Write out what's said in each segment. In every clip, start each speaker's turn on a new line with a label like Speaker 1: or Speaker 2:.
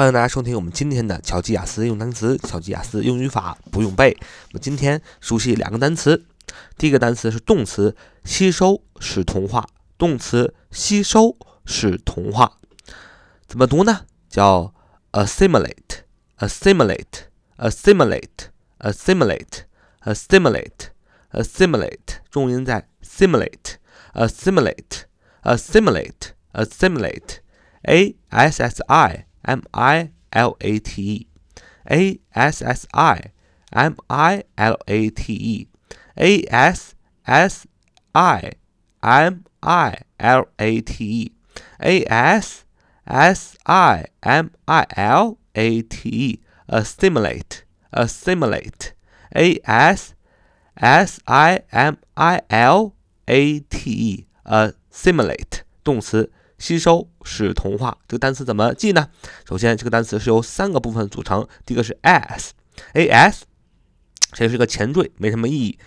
Speaker 1: 欢迎大家收听我们今天的巧记雅思用单词、巧记雅思用语法不用背。我们今天熟悉两个单词，第一个单词是动词吸收是同化，动词吸收是同化，怎么读呢？叫 assimilate，assimilate，assimilate，assimilate，assimilate，assimilate，重音在 assimilate assimilate assimilate，Assi。M I L A T E, A S S I. M I L A T E, A S S I. M I L A T E, A S S I M I L A T E, assimilate, assimilate, A S S I M I L A T E, assimilate，动词。吸收使同化这个单词怎么记呢？首先，这个单词是由三个部分组成。第一个是 s，a s，这是个前缀，没什么意义。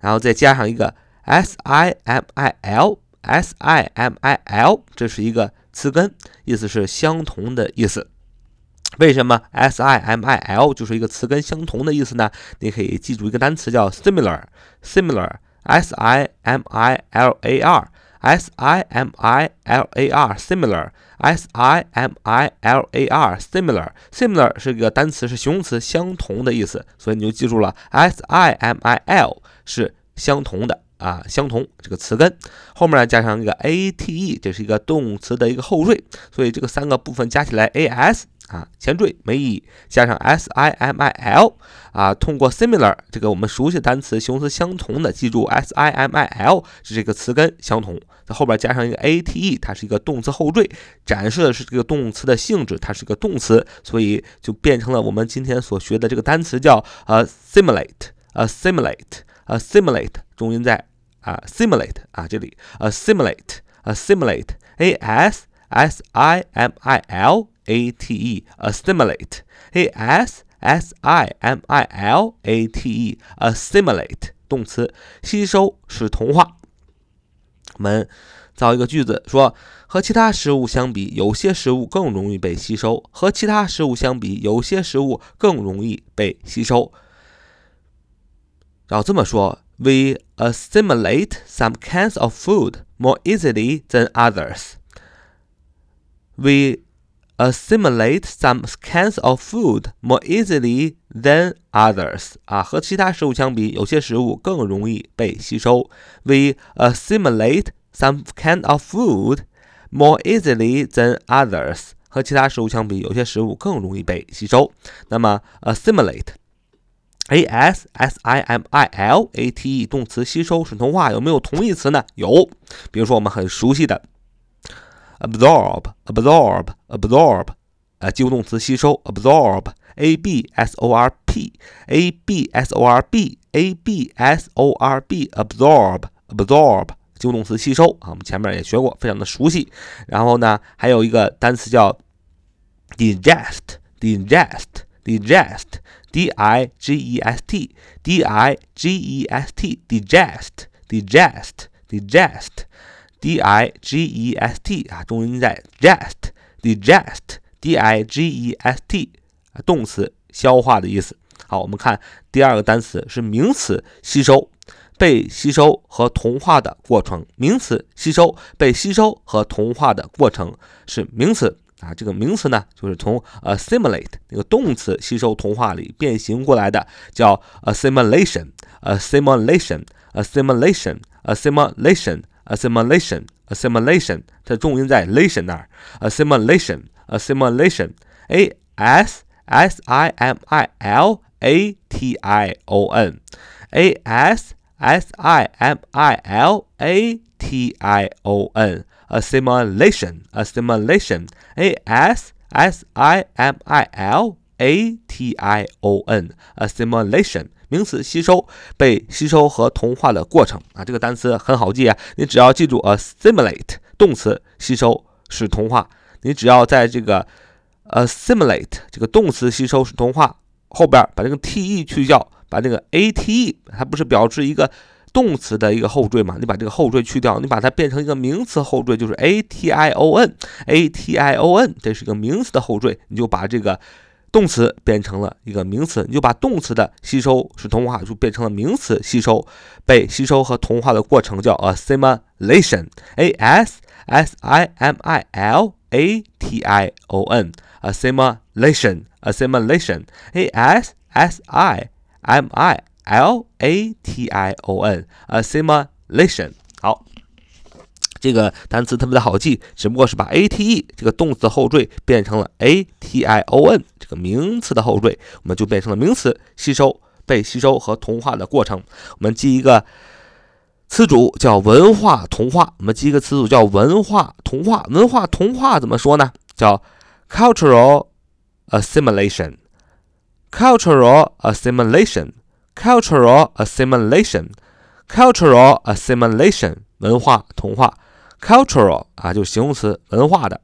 Speaker 1: 然后再加上一个 s i m i l，s i m i l，这是一个词根，意思是相同的意思。为什么 s i m i l 就是一个词根相同的意思呢？你可以记住一个单词叫 similar，similar，s i m i l a r。S i m i l a r similar，s i m i l a r similar，similar 是一个单词，是形容词，相同的意思，所以你就记住了，s i m i l 是相同的啊，相同这个词根。后面呢加上一个 a t e，这是一个动词的一个后缀，所以这个三个部分加起来 a s。啊，前缀没意义，加上 s i m i l 啊，通过 similar 这个我们熟悉的单词，形容词相同的，记住 s i m i l 是这个词根相同，在后边加上一个 a t e，它是一个动词后缀，展示的是这个动词的性质，它是一个动词，所以就变成了我们今天所学的这个单词叫 assimilate，assimilate，assimilate，重音在啊 simulate 啊这里 assimilate，assimilate，a s s i m i l a t e assimilate a s s i m i l a t e assimilate 动词吸收是同化。我们造一个句子说，和其他食物相比，有些食物更容易被吸收。和其他食物相比，有些食物更容易被吸收。要这么说，We assimilate some kinds of food more easily than others. We assimilate some kinds of food more easily than others 啊，和其他食物相比，有些食物更容易被吸收。We assimilate some kind of food more easily than others 和其他食物相比，有些食物更容易被吸收。那么 assimilate，a s s i m i l a t e 动词吸收是同化，有没有同义词呢？有，比如说我们很熟悉的。 absorb absorb absorb 啊，及物动词吸收 absorb，a b s o r p，a b s o r b，a b s o r b absorb absorb 及物动词吸收啊，我们前面也学过，非常的熟悉。然后呢，还有一个单词叫 digest digest digest d i g e s t d i g e s t digest digest digest D I G E S T 啊，重音在 digest，digest，D I G E S T，动词消化的意思。好，我们看第二个单词是名词吸收，被吸收和同化的过程。名词吸收，被吸收和同化的过程是名词啊。这个名词呢，就是从 assimilate 那个动词吸收同化里变形过来的，叫 assimilation，assimilation，assimilation，assimilation。assimilation assimilation 它重音在 lation 那儿，assimilation assimilation，a s s i m i l a t i o n，a s s i m i l a t i o n，assimilation assimilation，a s s i m i l a t i o n，assimilation。 名词吸收、被吸收和同化的过程。啊，这个单词很好记啊，你只要记住 assimilate 动词吸收使同化，你只要在这个 assimilate 这个动词吸收使同化后边把这个 te 去掉，把这个 ate 它不是表示一个动词的一个后缀嘛，你把这个后缀去掉，你把它变成一个名词后缀，就是 a t i o n，a t i o n，这是一个名词的后缀，你就把这个动词变成了一个名词，你就把动词的吸收是同化，就变成了名词吸收，被吸收和同化的过程叫 assimilation，a s s i m i l a t i o n，assimilation，assimilation，a s s i m i l a t i o n，assimilation。好，这个单词特别的好记，只不过是把 a t e 这个动词的后缀变成了 a t i o n 这个名词的后缀，我们就变成了名词吸收、被吸收和同化的过程。我们记一个词组叫文化同化，我们记一个词组叫文化同化。文化同化怎么说呢？叫 cultural assimilation。cultural assimilation。cultural assimilation, cultural assimilation 文化同化，cultural 啊就形容词文化的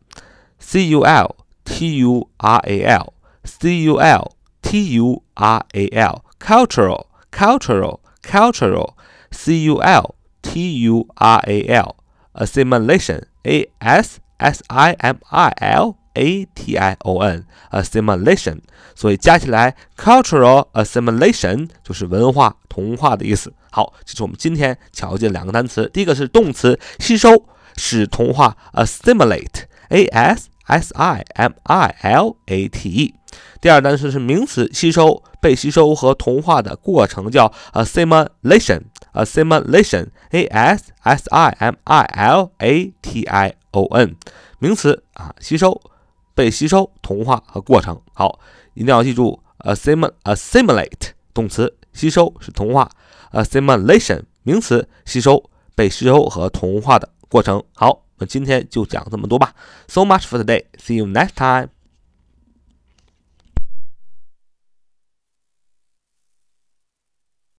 Speaker 1: ，c u l t u r a l c u l t u r a l cultural cultural cultural c u l t u r a l assimilation a s s i m i l a t i o n assimilation，所以加起来 cultural assimilation 就是文化同化的意思。好，这是我们今天巧记的两个单词。第一个是动词吸收，使同化 assimilate，a s s i m i l a t e。第二单词是名词吸收，被吸收和同化的过程叫 assimilation，assimilation，a s s i m i l a t i o n。名词啊，吸收。被吸收、同化和过程。好，一定要记住，assimilate 动词吸收是同化，assimilation 名词吸收、被吸收和同化的过程。好，我们今天就讲这么多吧。So much for today. See you next time.